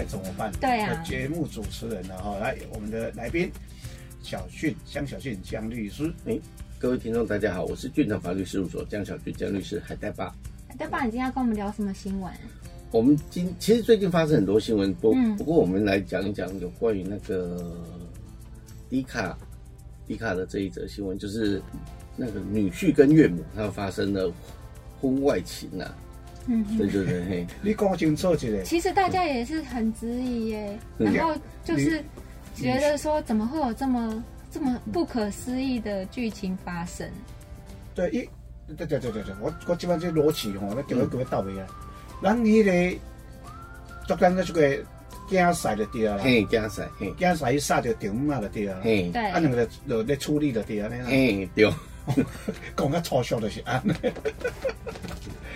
该怎么办？对啊的节目主持人了哈，来我们的来宾小俊江小俊江律师，哎，各位听众大家好，我是俊腾法律事务所江小俊江律师海带爸。海带爸，你今天要跟我们聊什么新闻？我们今其实最近发生很多新闻，不、嗯不过我们来讲一讲有关于那个迪卡迪卡的这一则新闻，就是那个女婿跟岳母他们发生了婚外情、啊，嗯，对对对，嘿，你讲清楚一下。其实大家也是很质疑耶，嗯然后就是觉得说，怎么会有这么这么不可思议的剧情发生？对，一对对对对对，我我即摆这逻辑吼，我叫佢叫佢倒位啊。咱迄个昨天个这个竞赛就对啊啦，嘿，加赛，嘿，竞赛杀着丈母啊就对啊啦，嘿，对，啊两个就就咧处理就对啊。嘿，对，讲较粗俗就是安尼，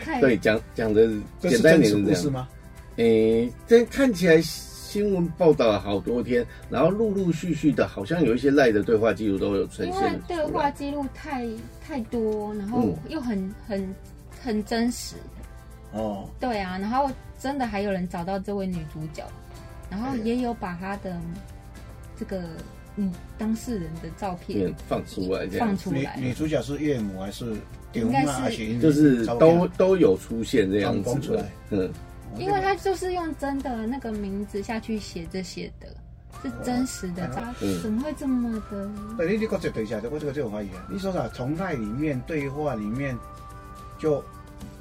太对，讲讲的简单真实一点是这样。故事吗？诶，这看起来新闻报道了好多天，然后陆陆续续的，好像有一些赖的对话记录都有呈因为现对。话记录太太多，然后嗯又很很很真实，哦，对啊，然后真的还有人找到这位女主角，然后也有把她的这个嗯当事人的照片片放出来这样。放出来，女主角是岳母还是？应该是。就是都都有出现这样子的。公出来，嗯，因为他就是用真的那个名字下去写这些的，是真实的怎么会这么的？对，你你给我等一下，我这个就有怀疑啊。你说啥？从那里面对话里面就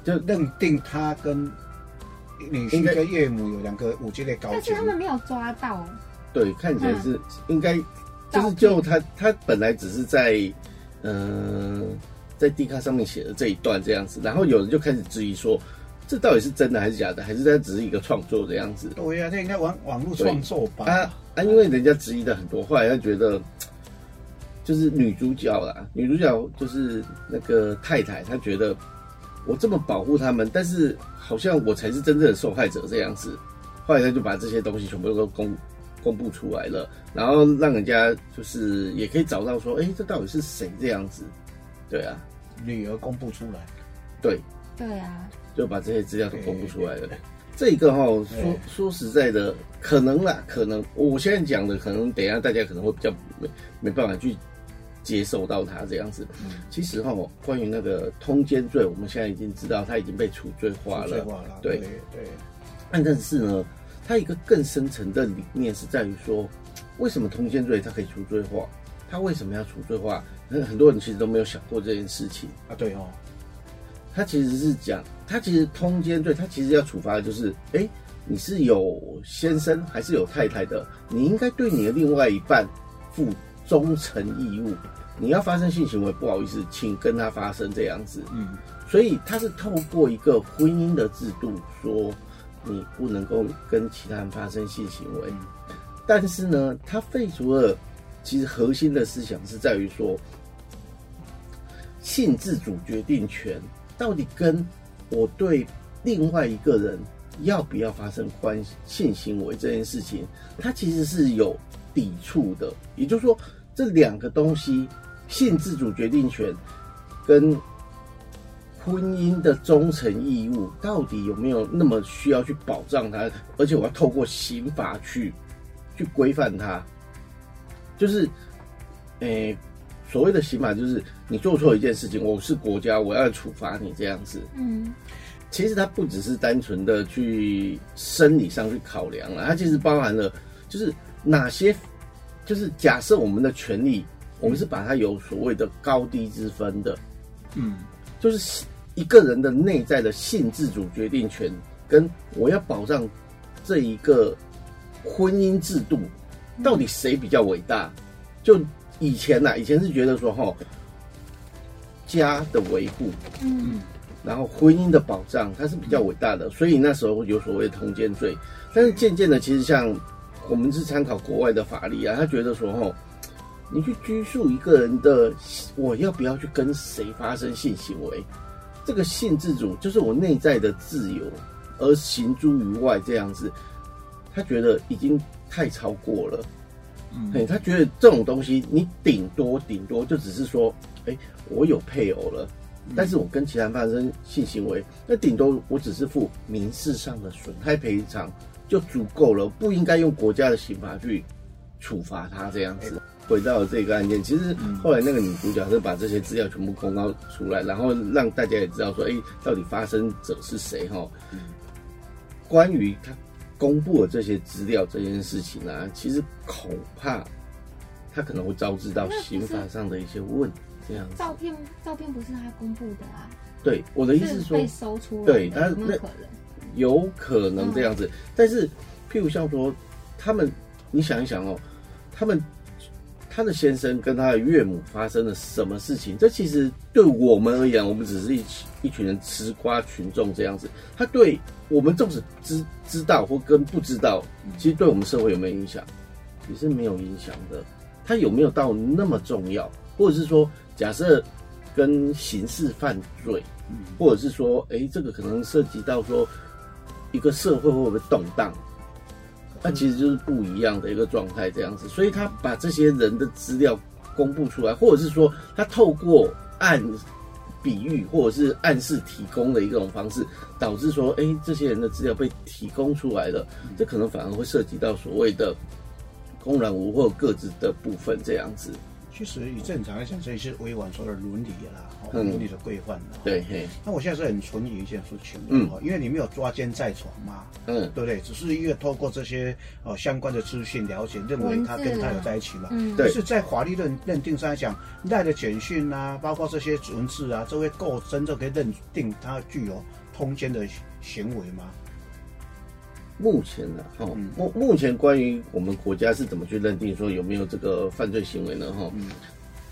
就认定他跟女应该婿跟岳母有两个五级的高但是他们没有抓到，对，看起来是应该就是就他他本来只是在嗯、呃在 D 卡上面写的这一段这样子，然后有人就开始质疑说，这到底是真的还是假的，还是他只是一个创作这样子？对呀、啊，这应该网网络创作吧？啊啊！因为人家质疑的很多，后来他觉得，就是女主角啦，女主角就是那个太太，她觉得我这么保护他们，但是好像我才是真正的受害者这样子。后来他就把这些东西全部都公公布出来了，然后让人家就是也可以找到说，哎、这到底是谁这样子？对啊，女儿公布出来，对，对啊，就把这些资料都公布出来了。这一个哈、说说实在的，可能啦，可能我现在讲的，可能等一下大家可能会比较没没办法去接受到他这样子。嗯。其实哈、关于那个通奸罪，我们现在已经知道他已经被处罪化了。罪化了，对。对对，但但是呢，它一个更深层的理念是在于说，为什么通奸罪它可以除罪化？它为什么要除罪化？很很多人其实都没有想过这件事情。啊对哦，他其实是讲，他其实通奸罪，他其实要处罚的就是，哎、你是有先生还是有太太的，你应该对你的另外一半负忠诚义务。你要发生性行为，不好意思，请跟他发生这样子。嗯，所以他是透过一个婚姻的制度说，你不能够跟其他人发生性行为。但是呢，他废除了，其实核心的思想是在于说，性自主决定权到底跟我对另外一个人要不要发生关系性行为这件事情，它其实是有抵触的。也就是说，这两个东西，性自主决定权跟婚姻的忠诚义务，到底有没有那么需要去保障它？而且我要透过刑法去去规范它，就是，诶、所谓的刑法就是你做错一件事情，我是国家，我要处罚你这样子。嗯，其实它不只是单纯的去生理上去考量了，它其实包含了就是哪些，就是假设我们的权利，我们是把它有所谓的高低之分的，嗯，就是一个人的内在的性自主决定权，跟我要保障这一个婚姻制度，到底谁比较伟大？就以前呐、以前是觉得说哈，家的维护，嗯，然后婚姻的保障，它是比较伟大的，所以那时候有所谓的通奸罪。但是渐渐的，其实像我们是参考国外的法律啊，他觉得说吼，你去拘束一个人的，我要不要去跟谁发生性行为，这个性自主就是我内在的自由，而行诸于外这样子，他觉得已经太超过了。嗯嘿，他觉得这种东西，你顶多顶多就只是说，哎、我有配偶了，但是我跟其他人发生性行为，那顶多我只是付民事上的损害赔偿，就足够了，不应该用国家的刑法去处罚他这样子。回到了这个案件，其实后来那个女主角是把这些资料全部公告出来，然后让大家也知道说，哎，到底发生者是谁哈。关于他公布了这些资料这件事情啊，其实恐怕他可能会招致到刑法上的一些问题。这样，照片照片不是他公布的啊？对，我的意思是说被搜出，对，他那可能有可能这样子，但是譬如像说他们，你想一想哦，他们。他的先生跟他的岳母发生了什么事情？这其实对我们而言，我们只是一一群人吃瓜群众这样子。他对我们纵使知知道或跟不知道，其实对我们社会有没有影响，也是没有影响的。他有没有到那么重要？或者是说，假设跟刑事犯罪，或者是说，哎，这个可能涉及到说一个社会会不会动荡？那其实就是不一样的一个状态，这样子，所以他把这些人的资料公布出来，或者是说他透过暗比喻或者是暗示提供的一种方式，导致说，哎，这些人的资料被提供出来了，这可能反而会涉及到所谓的公然无或各自的部分，这样子。其实以正常来讲，这是委婉说的伦理啦，伦理的规范啦。对，那我现在是很存疑一件事情，嗯，因为你没有抓奸在床嘛，嗯，对不对？只是因为透过这些呃相关的资讯了解，认为他跟他有在一起嘛，嗯，对。是在法律认认定上来讲，赖的简讯啊，包括这些文字啊，这会够真正可以认定他具有通奸的行为吗？目前呢，哈，目目前关于我们国家是怎么去认定说有没有这个犯罪行为呢？哈，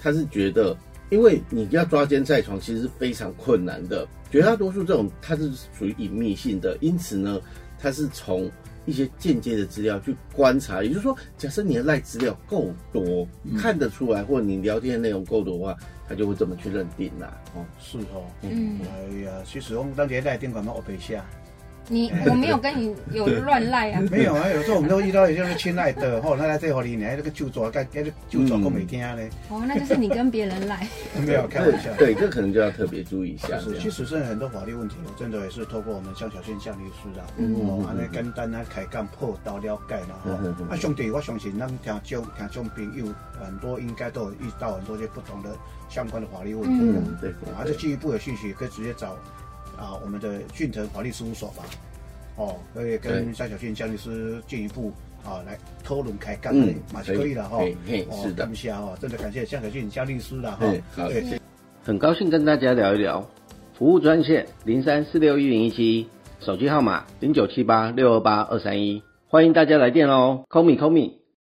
他是觉得，因为你要抓奸在床，其实是非常困难的。绝大多数这种它是属于隐秘性的，因此呢，它是从一些间接的资料去观察。也就是说，假设你的赖资料够多，看得出来，或者你聊天的内容够多的话，他就会这么去认定啦。哦，是哦，嗯，哎呀，其实我们当年赖电管嘛，我背下。你我没有跟你有乱赖啊，没有啊，有时候我们都遇到一些亲爱的，吼，他在这里，你还那个就抓，该该就抓过每天呢。哦，那就是你跟别人赖。没有开玩笑，对，这可能就要特别注意一下。是，其实是很多法律问题，真的也是透过我们江小俊江律师啊，哦，安尼简单啊开讲破到了解了哈。啊，兄弟，我相信咱听众听众朋友很多应该都有遇到很多些不同的相关的法律问题。嗯，对。还是进一步的讯息可以直接找。啊，我们的俊腾法律事务所吧，哦，可以跟夏小俊江律师进一步啊来讨论开干的，马是可以了哈。是的，感谢哈，真的感谢夏小俊江律师了哈。好，很高兴跟大家聊一聊，服务专线零三四六一零一七，手机号码零九七八六二八二三一，欢迎大家来电哦，call me call me。